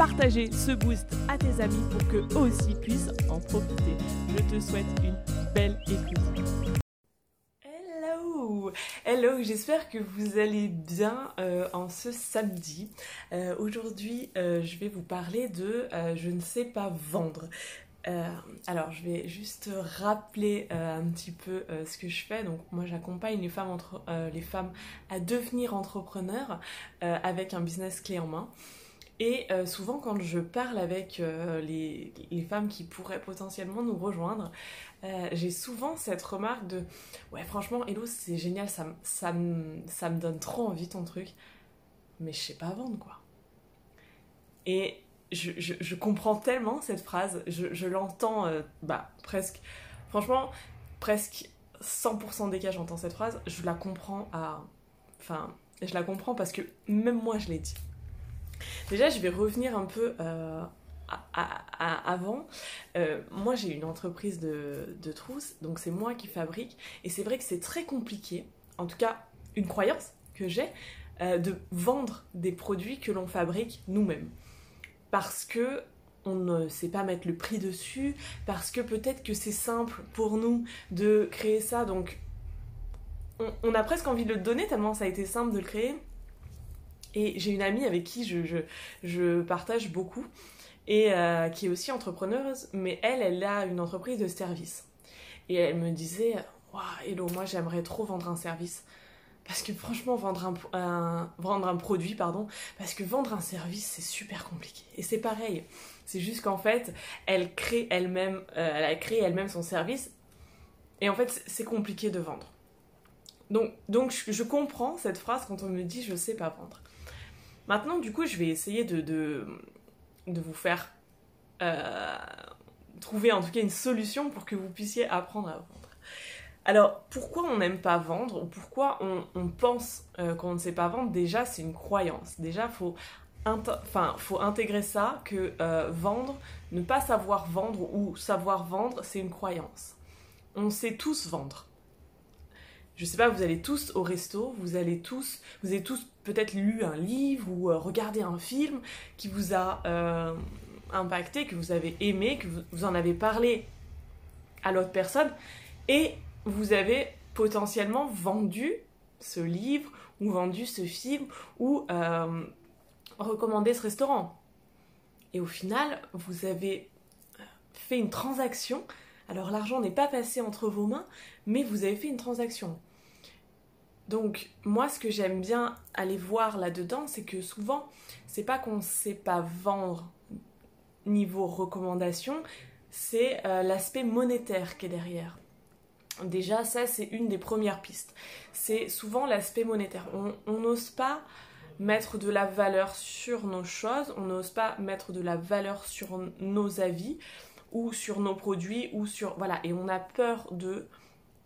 partager ce boost à tes amis pour qu'eux aussi puissent en profiter. Je te souhaite une belle écoute. Hello Hello, j'espère que vous allez bien euh, en ce samedi. Euh, aujourd'hui, euh, je vais vous parler de je ne sais pas vendre. alors, je vais juste rappeler un petit peu ce que je fais. Donc, moi, j'accompagne les les femmes à devenir entrepreneurs avec un business clé en main. Et euh, souvent, quand je parle avec euh, les, femmes qui pourraient potentiellement nous rejoindre, euh, j'ai souvent cette remarque de Ouais, franchement, Hello, c'est génial, ça, me donne trop envie ton truc, mais je sais pas vendre quoi. Et je, je, comprends tellement cette phrase, je, je l'entends bah, presque, franchement, presque 100% des cas, j'entends cette phrase, je la comprends à. Enfin, je la comprends parce que même moi, je l'ai dit. Déjà, je vais revenir un peu euh, avant. Euh, moi, j'ai une entreprise de, de trousses, donc c'est moi qui fabrique. Et c'est vrai que c'est très compliqué, en tout cas, une croyance que j'ai, euh, de vendre des produits que l'on fabrique nous-mêmes. Parce que on ne sait pas mettre le prix dessus, parce que peut-être que c'est simple pour nous de créer ça, donc on, on, a presque envie de le donner tellement ça a été simple de le créer. Et j'ai une amie avec qui je, je, partage beaucoup et euh, qui est aussi entrepreneuse, mais elle, elle a une entreprise de service. Et elle me disait, waouh, hello, moi j'aimerais trop vendre un service. Parce que franchement, vendre un, vendre un produit, pardon, parce que vendre un service, c'est super compliqué. Et c'est pareil. C'est juste qu'en fait, elle crée elle-même, euh, elle a créé elle-même son service. Et en fait, c'est compliqué de vendre. Donc, donc je, je comprends cette phrase quand on me dit je sais pas vendre. Maintenant, du coup, je vais essayer de, de, vous faire euh, trouver en tout cas une solution pour que vous puissiez apprendre à vendre. Alors, pourquoi on n'aime pas vendre ou pourquoi on, pense euh, qu'on ne sait pas vendre? Déjà, c'est une croyance. Déjà, faut, faut intégrer ça que euh, vendre, ne pas savoir vendre ou savoir vendre, c'est une croyance. On sait tous vendre je sais pas, vous allez tous au resto, vous allez tous, vous avez tous peut-être lu un livre ou euh, regardé un film qui vous a euh, impacté, que vous avez aimé, que vous, en avez parlé à l'autre personne et vous avez potentiellement vendu ce livre ou vendu ce film ou euh, recommandé ce restaurant. Et au final, vous avez fait une transaction. Alors l'argent n'est pas passé entre vos mains, mais vous avez fait une transaction. Donc moi ce que j'aime bien aller voir là-dedans, c'est que souvent c'est pas qu'on sait pas vendre niveau recommandation, c'est euh, l'aspect monétaire qui est derrière. Déjà ça c'est une des premières pistes. C'est souvent l'aspect monétaire. On n'ose pas mettre de la valeur sur nos choses, on n'ose pas mettre de la valeur sur nos avis ou sur nos produits ou sur voilà et on a peur de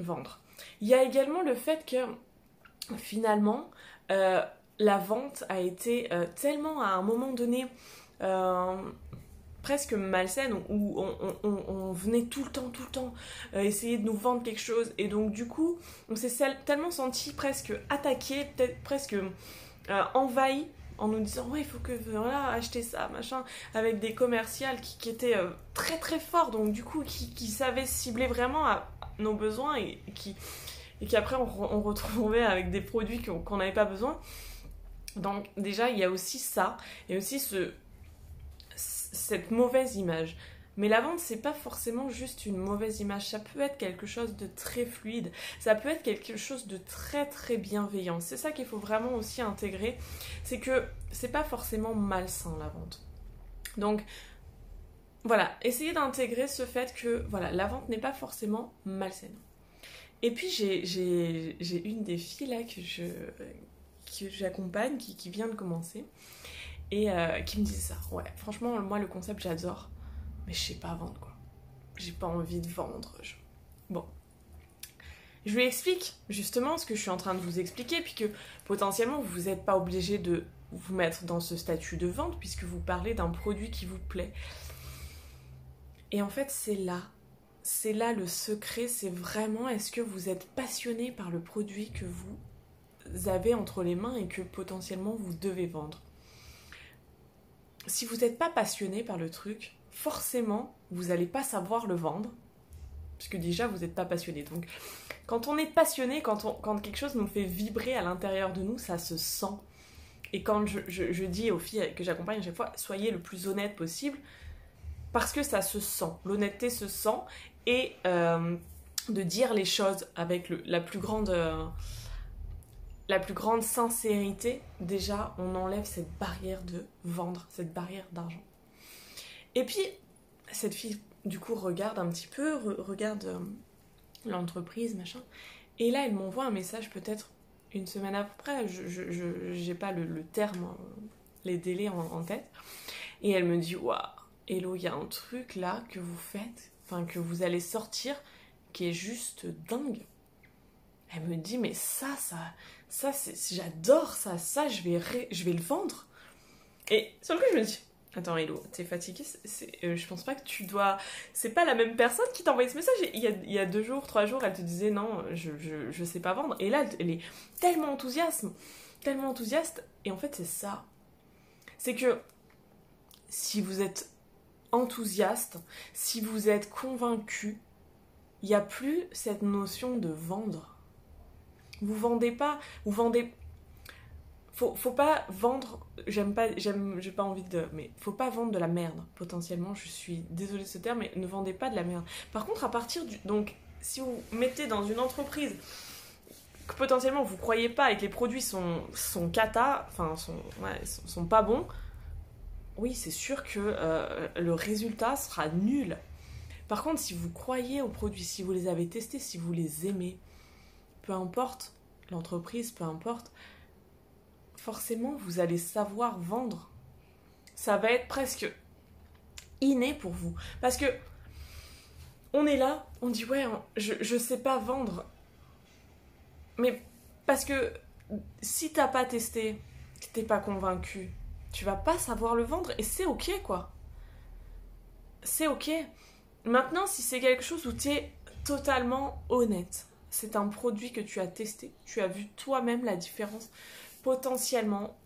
vendre. Il y a également le fait que finalement, euh, la vente a été euh, tellement à un moment donné euh, presque malsaine où on, venait tout le temps, tout le temps essayer de nous vendre quelque chose. Et donc du coup on s'est tellement senti presque attaqué, peut-être presque envahi en nous disant ouais il faut que voilà acheter ça machin avec des commerciales qui, étaient très très forts donc du coup qui, qui savaient cibler vraiment à nos besoins et qui et qu'après on, on, retrouvait avec des produits qu'on n'avait pas besoin. Donc déjà il y a aussi ça et aussi ce, cette mauvaise image. Mais la vente, c'est pas forcément juste une mauvaise image, ça peut être quelque chose de très fluide, ça peut être quelque chose de très très bienveillant. C'est ça qu'il faut vraiment aussi intégrer, c'est que c'est pas forcément malsain la vente. Donc voilà, essayez d'intégrer ce fait que voilà, la vente n'est pas forcément malsaine. Et puis j'ai une des filles là que je que j'accompagne, qui, qui, vient de commencer, et euh, qui me disait ça. Ouais, franchement, moi le concept j'adore, mais je sais pas vendre quoi. j'ai pas envie de vendre. Bon. Je lui explique justement ce que je suis en train de vous expliquer, puis que potentiellement vous n'êtes pas obligé de vous mettre dans ce statut de vente puisque vous parlez d'un produit qui vous plaît. Et en fait, c'est là, c'est là le secret, c'est vraiment est-ce que vous êtes passionné par le produit que vous avez entre les mains et que potentiellement vous devez vendre? Si vous n'êtes pas passionné par le truc, forcément, vous n'allez pas savoir le vendre, puisque déjà, vous n'êtes pas passionné. Donc, quand on est passionné, quand, quelque chose nous fait vibrer à l'intérieur de nous, ça se sent. Et quand je, dis aux filles que j'accompagne à chaque fois, soyez le plus honnête possible, parce que ça se sent. L'honnêteté se sent, et euh, de dire les choses avec la plus grande... Euh, la plus grande sincérité, déjà, on enlève cette barrière de vendre, cette barrière d'argent. Et puis, cette fille, du coup, regarde un petit peu, regarde euh, l'entreprise, machin. Et là, elle m'envoie un message peut-être une semaine après, je n'ai pas le, terme, euh, les délais en, tête. Et elle me dit Waouh, Hello, il y a un truc là que vous faites, que vous allez sortir, qui est juste dingue. Elle me dit Mais ça, ça, ça, j'adore ça, ça, je vais, je vais le vendre. Et sur le coup, je me dis Attends, Hello, t'es fatiguée euh, Je pense pas que tu dois. C'est pas la même personne qui t'a envoyé ce message. Il y, a, il y, a, deux jours, trois jours, elle te disait non, je, je, je, sais pas vendre. Et là, elle est tellement enthousiaste, tellement enthousiaste. Et en fait, c'est ça. C'est que si vous êtes enthousiaste, si vous êtes convaincu, il n'y a plus cette notion de vendre. Vous vendez pas, vous vendez faut, faut pas vendre, j'aime pas, j'aime, j'ai pas envie de, mais faut pas vendre de la merde, potentiellement, je suis désolée de ce terme, mais ne vendez pas de la merde. Par contre, à partir du, donc, si vous mettez dans une entreprise que potentiellement vous croyez pas et que les produits sont, sont cata, enfin, sont, sont, pas bons, oui, c'est sûr que euh, le résultat sera nul. Par contre, si vous croyez aux produits, si vous les avez testés, si vous les aimez, peu importe l'entreprise, peu importe, forcément vous allez savoir vendre. Ça va être presque inné pour vous. Parce que on est là, on dit ouais, je, je sais pas vendre. Mais parce que si t'as pas testé, que t'es pas convaincu, tu vas pas savoir le vendre et c'est ok quoi. C'est ok. Maintenant, si c'est quelque chose où tu es totalement honnête, c'est un produit que tu as testé, tu as vu toi-même la différence, potentiellement,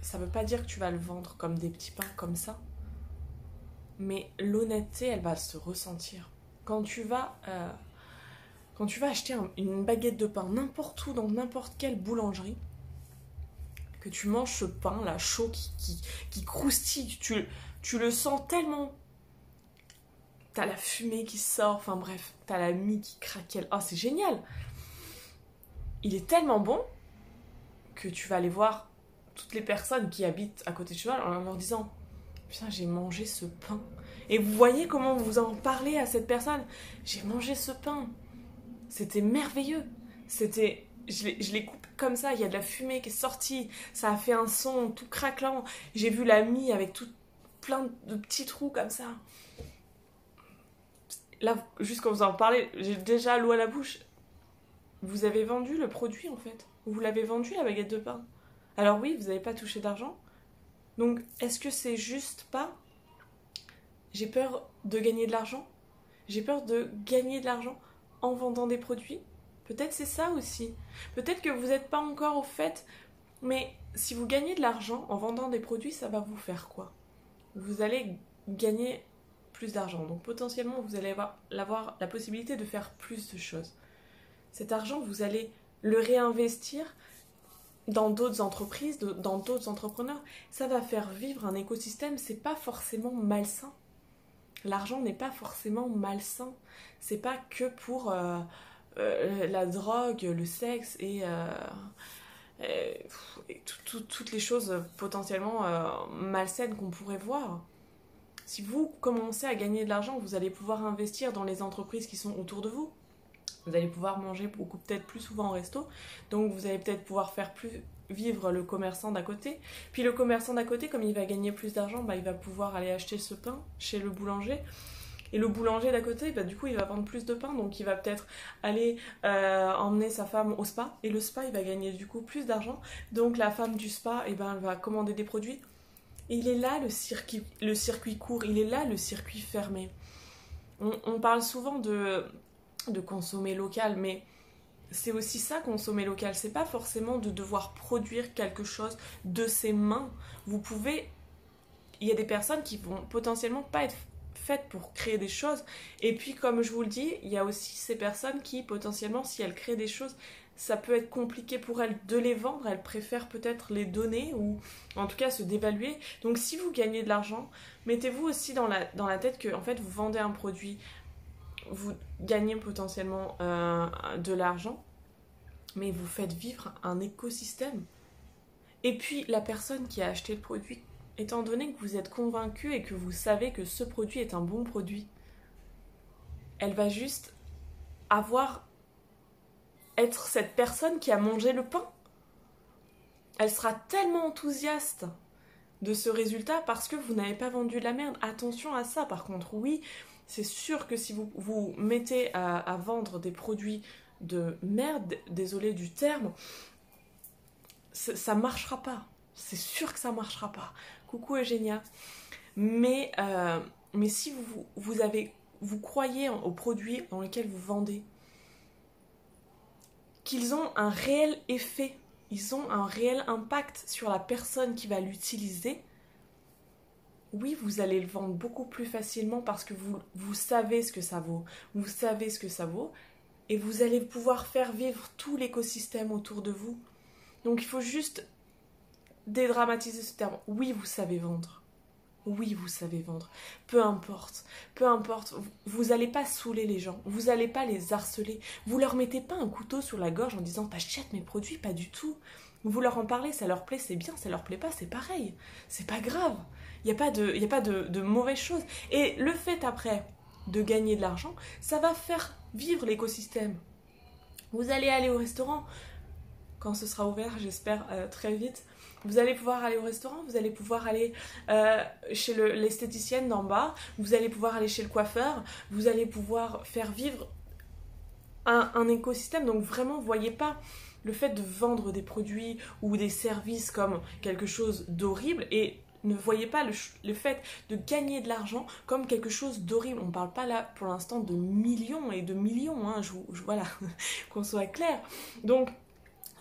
ça veut pas dire que tu vas le vendre comme des petits pains comme ça, mais l'honnêteté, elle va se ressentir. Quand tu vas, euh, quand tu vas acheter une baguette de pain n'importe où, dans n'importe quelle boulangerie, que tu manges ce pain là chaud qui, qui, croustille, tu, tu le sens tellement. T'as la fumée qui sort, enfin bref, t'as la mie qui craquelle. Oh, c'est génial! Il est tellement bon que tu vas aller voir toutes les personnes qui habitent à côté de chez en leur disant Putain, j'ai mangé ce pain. Et vous voyez comment vous en parlez à cette personne J'ai mangé ce pain. C'était merveilleux. C'était. Je l'ai coupé comme ça, il y a de la fumée qui est sortie, ça a fait un son tout craquelant. J'ai vu la mie avec tout plein de petits trous comme ça. Là, juste quand vous en parlez, j'ai déjà l'eau à la bouche. Vous avez vendu le produit en fait. Vous l'avez vendu la baguette de pain. Alors oui, vous n'avez pas touché d'argent. Donc est-ce que c'est juste pas j'ai peur de gagner de l'argent? J'ai peur de gagner de l'argent en vendant des produits? Peut-être c'est ça aussi. Peut-être que vous n'êtes pas encore au fait, mais si vous gagnez de l'argent en vendant des produits, ça va vous faire quoi? Vous allez gagner plus d'argent. Donc potentiellement, vous allez avoir, la possibilité de faire plus de choses. Cet argent, vous allez le réinvestir dans d'autres entreprises, dans d'autres entrepreneurs, ça va faire vivre un écosystème, c'est pas forcément malsain. L'argent n'est pas forcément malsain. C'est pas que pour euh, euh, la drogue, le sexe et, euh, toutes les choses potentiellement malsaines qu'on pourrait voir. Si vous commencez à gagner de l'argent, vous allez pouvoir investir dans les entreprises qui sont autour de vous. Vous allez pouvoir manger beaucoup peut-être plus souvent au resto. Donc vous allez peut-être pouvoir faire plus vivre le commerçant d'à côté. Puis le commerçant d'à côté, comme il va gagner plus d'argent, bah, il va pouvoir aller acheter ce pain chez le boulanger. Et le boulanger d'à côté, bah, du coup, il va vendre plus de pain, donc il va peut-être aller euh, emmener sa femme au spa. Et le spa, il va gagner du coup plus d'argent. Donc la femme du spa, eh ben, elle va commander des produits. Il est là le circuit, le circuit court, il est là le circuit fermé. On, parle souvent de, de consommer local, mais c'est aussi ça consommer local. C'est pas forcément de devoir produire quelque chose de ses mains. Vous pouvez. Il y a des personnes qui vont potentiellement pas être faites pour créer des choses. Et puis, comme je vous le dis, il y a aussi ces personnes qui, potentiellement, si elles créent des choses, ça peut être compliqué pour elles de les vendre. Elles préfèrent peut-être les donner ou en tout cas se dévaluer. Donc, si vous gagnez de l'argent, mettez-vous aussi dans la, dans la tête que, en fait, vous vendez un produit vous gagnez potentiellement euh, de l'argent, mais vous faites vivre un écosystème. Et puis la personne qui a acheté le produit, étant donné que vous êtes convaincu et que vous savez que ce produit est un bon produit, elle va juste avoir être cette personne qui a mangé le pain. Elle sera tellement enthousiaste de ce résultat parce que vous n'avez pas vendu de la merde. Attention à ça par contre, oui, c'est sûr que si vous vous mettez à, vendre des produits de merde, désolé du terme, ça marchera pas. C'est sûr que ça marchera pas. Coucou Eugénia. Mais, euh, mais si vous, vous, avez, vous croyez aux produits dans lesquels vous vendez, qu'ils ont un réel effet, ils ont un réel impact sur la personne qui va l'utiliser, oui, vous allez le vendre beaucoup plus facilement parce que vous, vous savez ce que ça vaut. Vous savez ce que ça vaut. Et vous allez pouvoir faire vivre tout l'écosystème autour de vous. Donc il faut juste dédramatiser ce terme. Oui, vous savez vendre. Oui, vous savez vendre. Peu importe. Peu importe. Vous n'allez pas saouler les gens. Vous n'allez pas les harceler. Vous leur mettez pas un couteau sur la gorge en disant t'achètes mes produits. Pas du tout. Vous leur en parlez, ça leur plaît, c'est bien. Ça leur plaît pas, c'est pareil. C'est pas grave. Il n'y a pas, de, y a pas de, de mauvaises choses. Et le fait après de gagner de l'argent, ça va faire vivre l'écosystème. Vous allez aller au restaurant quand ce sera ouvert, j'espère euh, très vite. Vous allez pouvoir aller au restaurant, vous allez pouvoir aller euh, chez l'esthéticienne d'en bas, vous allez pouvoir aller chez le coiffeur, vous allez pouvoir faire vivre un, un écosystème. Donc vraiment, voyez pas le fait de vendre des produits ou des services comme quelque chose d'horrible et ne voyez pas le, fait de gagner de l'argent comme quelque chose d'horrible. On ne parle pas là pour l'instant de millions et de millions, hein, je, voilà, qu'on soit clair. Donc,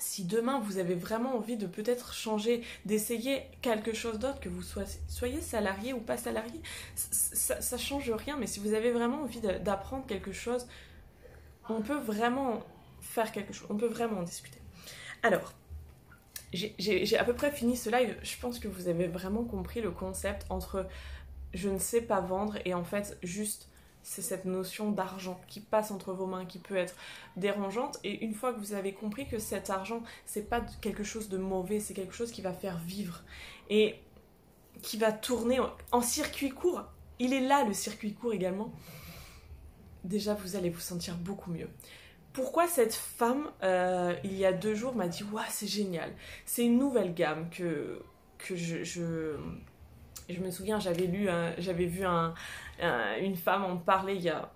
si demain vous avez vraiment envie de peut-être changer, d'essayer quelque chose d'autre, que vous soyez, salarié ou pas salarié, ça, change rien. Mais si vous avez vraiment envie d'apprendre quelque chose, on peut vraiment faire quelque chose, on peut vraiment en discuter. Alors, j'ai à peu près fini ce live. Je pense que vous avez vraiment compris le concept entre je ne sais pas vendre et en fait juste c'est cette notion d'argent qui passe entre vos mains qui peut être dérangeante et une fois que vous avez compris que cet argent c'est pas quelque chose de mauvais c'est quelque chose qui va faire vivre et qui va tourner en circuit court il est là le circuit court également déjà vous allez vous sentir beaucoup mieux pourquoi cette femme, euh, il y a deux jours, m'a dit Waouh, c'est génial. C'est une nouvelle gamme que, je, je me souviens, j'avais lu, j'avais vu un, une femme en parler il y a.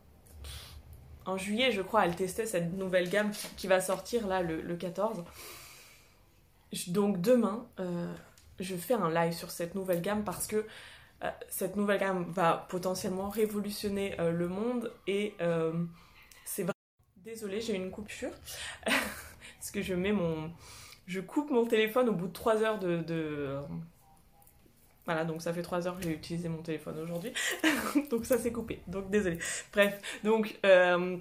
En juillet, je crois, elle testait cette nouvelle gamme qui va sortir là le, 14. Donc demain, euh, je fais un live sur cette nouvelle gamme parce que euh, cette nouvelle gamme va potentiellement révolutionner le monde et c'est vrai Désolée, j'ai une coupure. Parce que je mets mon. Je coupe mon téléphone au bout de 3 heures de, Voilà, donc ça fait 3 heures que j'ai utilisé mon téléphone aujourd'hui. donc ça s'est coupé. Donc désolé. Bref, donc euh,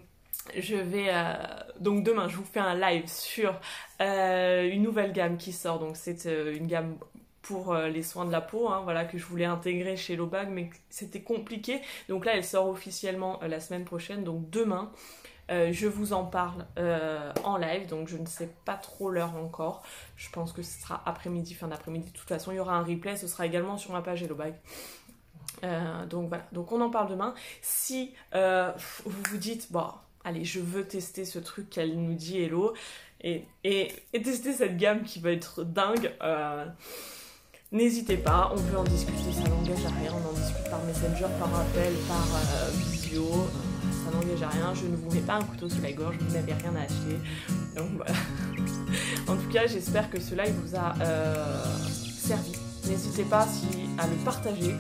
je vais. Euh, donc demain, je vous fais un live sur euh, une nouvelle gamme qui sort. Donc c'est une gamme pour les soins de la peau, hein, voilà, que je voulais intégrer chez Lobag, mais c'était compliqué. Donc là, elle sort officiellement la semaine prochaine. Donc demain, euh, je vous en parle euh, en live, donc je ne sais pas trop l'heure encore. Je pense que ce sera après-midi, fin d'après-midi. De toute façon, il y aura un replay, ce sera également sur ma page Hello Bag. Euh, donc voilà, donc on en parle demain. Si vous vous dites, bon, allez, je veux tester ce truc qu'elle nous dit Hello et, tester cette gamme qui va être dingue N'hésitez pas, on peut en discuter, ça n'engage à rien, on en discute par messenger, par appel, par vidéo, ça n'engage à rien, je ne vous mets pas un couteau sous la gorge, vous n'avez rien à acheter. Donc voilà. en tout cas, j'espère que ce live vous a euh, servi. N'hésitez pas à le partager,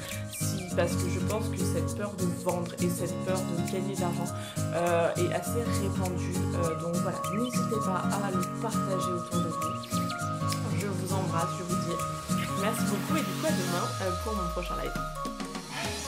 parce que je pense que cette peur de vendre et cette peur de gagner de l'argent euh, est assez répandue. donc voilà, n'hésitez pas à le partager autour de vous. Je vous embrasse, je vous dis Merci beaucoup et du coup à demain euh, pour mon prochain live.